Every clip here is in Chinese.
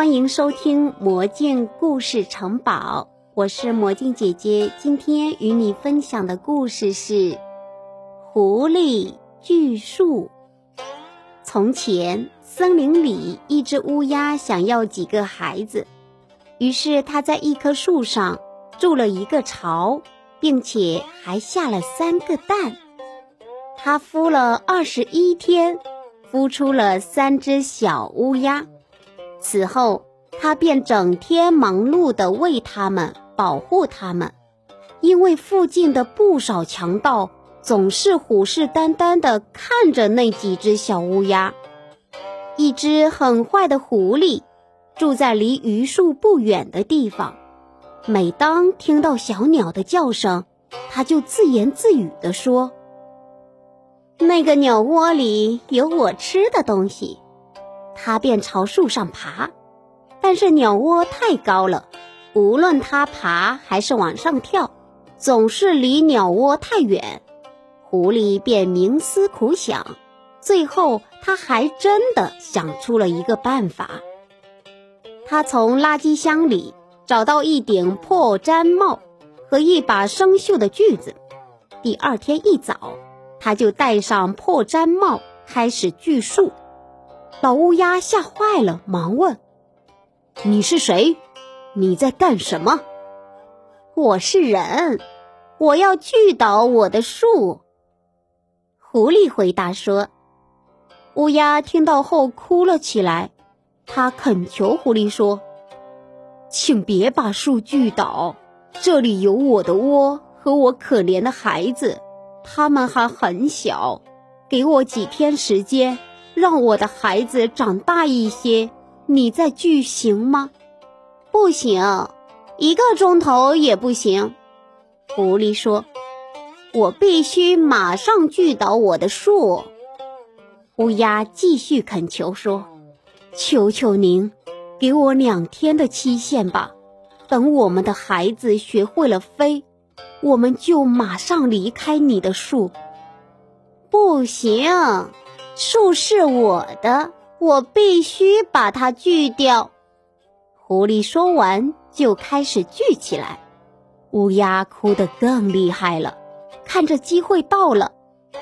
欢迎收听《魔镜故事城堡》，我是魔镜姐姐。今天与你分享的故事是《狐狸锯树》。从前，森林里一只乌鸦想要几个孩子，于是它在一棵树上筑了一个巢，并且还下了三个蛋。它孵了二十一天，孵出了三只小乌鸦。此后，他便整天忙碌地喂它们，保护它们。因为附近的不少强盗总是虎视眈眈地看着那几只小乌鸦。一只很坏的狐狸住在离榆树不远的地方。每当听到小鸟的叫声，他就自言自语地说：“那个鸟窝里有我吃的东西。”他便朝树上爬，但是鸟窝太高了，无论他爬还是往上跳，总是离鸟窝太远。狐狸便冥思苦想，最后他还真的想出了一个办法。他从垃圾箱里找到一顶破毡帽和一把生锈的锯子。第二天一早，他就戴上破毡帽，开始锯树。老乌鸦吓坏了，忙问：“你是谁？你在干什么？”“我是人，我要锯倒我的树。”狐狸回答说。乌鸦听到后哭了起来，他恳求狐狸说：“请别把树锯倒，这里有我的窝和我可怜的孩子，他们还很小，给我几天时间。”让我的孩子长大一些，你再锯行吗？不行，一个钟头也不行。狐狸说：“我必须马上锯倒我的树。”乌鸦继续恳求说：“求求您，给我两天的期限吧。等我们的孩子学会了飞，我们就马上离开你的树。”不行。树是我的，我必须把它锯掉。狐狸说完，就开始锯起来。乌鸦哭得更厉害了。看着机会到了，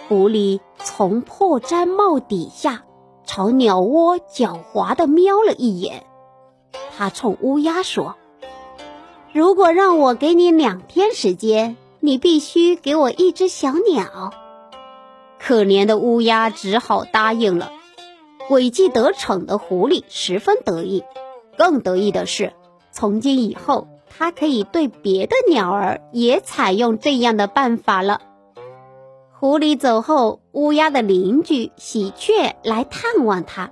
狐狸从破毡帽底下朝鸟窝狡猾地瞄了一眼。他冲乌鸦说：“如果让我给你两天时间，你必须给我一只小鸟。”可怜的乌鸦只好答应了。诡计得逞的狐狸十分得意，更得意的是，从今以后，它可以对别的鸟儿也采用这样的办法了。狐狸走后，乌鸦的邻居喜鹊来探望它。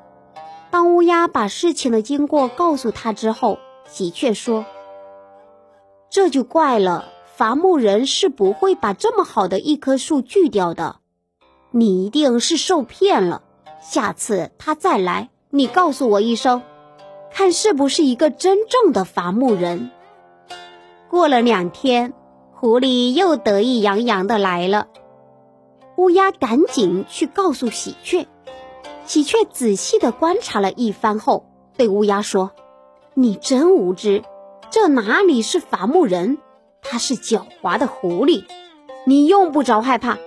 当乌鸦把事情的经过告诉他之后，喜鹊说：“这就怪了，伐木人是不会把这么好的一棵树锯掉的。”你一定是受骗了。下次他再来，你告诉我一声，看是不是一个真正的伐木人。过了两天，狐狸又得意洋洋的来了。乌鸦赶紧去告诉喜鹊。喜鹊仔细的观察了一番后，对乌鸦说：“你真无知，这哪里是伐木人，他是狡猾的狐狸。你用不着害怕。”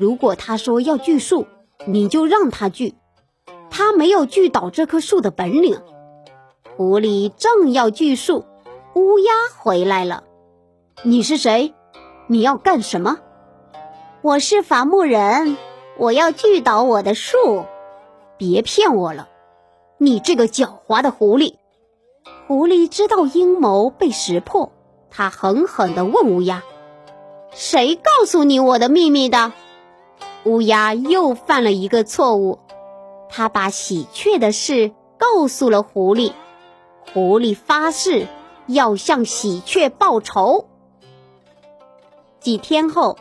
如果他说要锯树，你就让他锯。他没有锯倒这棵树的本领。狐狸正要锯树，乌鸦回来了。你是谁？你要干什么？我是伐木人，我要锯倒我的树。别骗我了，你这个狡猾的狐狸！狐狸知道阴谋被识破，他狠狠地问乌鸦：“谁告诉你我的秘密的？”乌鸦又犯了一个错误，他把喜鹊的事告诉了狐狸。狐狸发誓要向喜鹊报仇。几天后，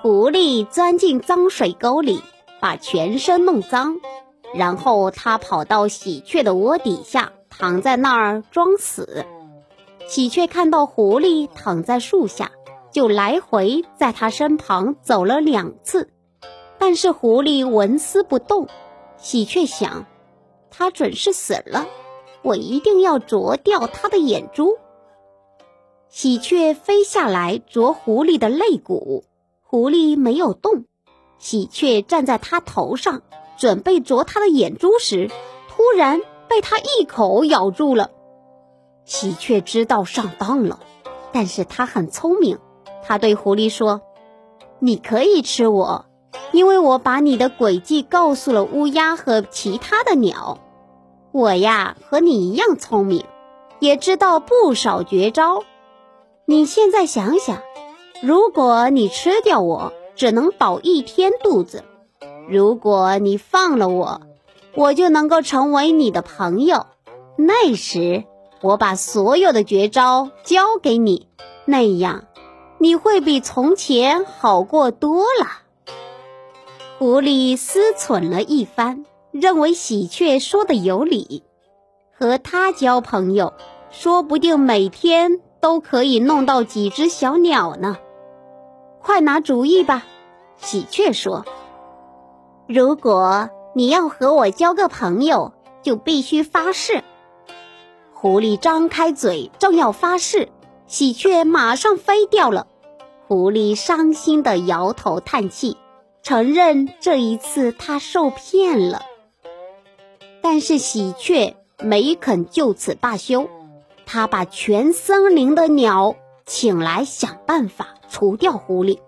狐狸钻进脏水沟里，把全身弄脏，然后他跑到喜鹊的窝底下，躺在那儿装死。喜鹊看到狐狸躺在树下，就来回在他身旁走了两次。但是狐狸纹丝不动，喜鹊想，它准是死了。我一定要啄掉它的眼珠。喜鹊飞下来啄狐狸的肋骨，狐狸没有动。喜鹊站在它头上，准备啄它的眼珠时，突然被它一口咬住了。喜鹊知道上当了，但是它很聪明。它对狐狸说：“你可以吃我，因为我把你的诡计告诉了乌鸦和其他的鸟。我呀，和你一样聪明，也知道不少绝招。你现在想想，如果你吃掉我，只能饱一天肚子；如果你放了我，我就能够成为你的朋友。那时。”我把所有的绝招教给你，那样你会比从前好过多了。狐狸思忖了一番，认为喜鹊说的有理，和他交朋友，说不定每天都可以弄到几只小鸟呢。快拿主意吧，喜鹊说：“如果你要和我交个朋友，就必须发誓。”狐狸张开嘴，正要发誓，喜鹊马上飞掉了。狐狸伤心地摇头叹气，承认这一次他受骗了。但是喜鹊没肯就此罢休，他把全森林的鸟请来，想办法除掉狐狸。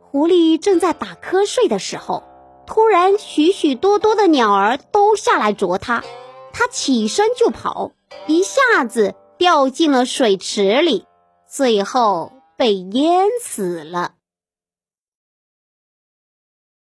狐狸正在打瞌睡的时候，突然许许多多的鸟儿都下来啄它，它起身就跑。一下子掉进了水池里，最后被淹死了。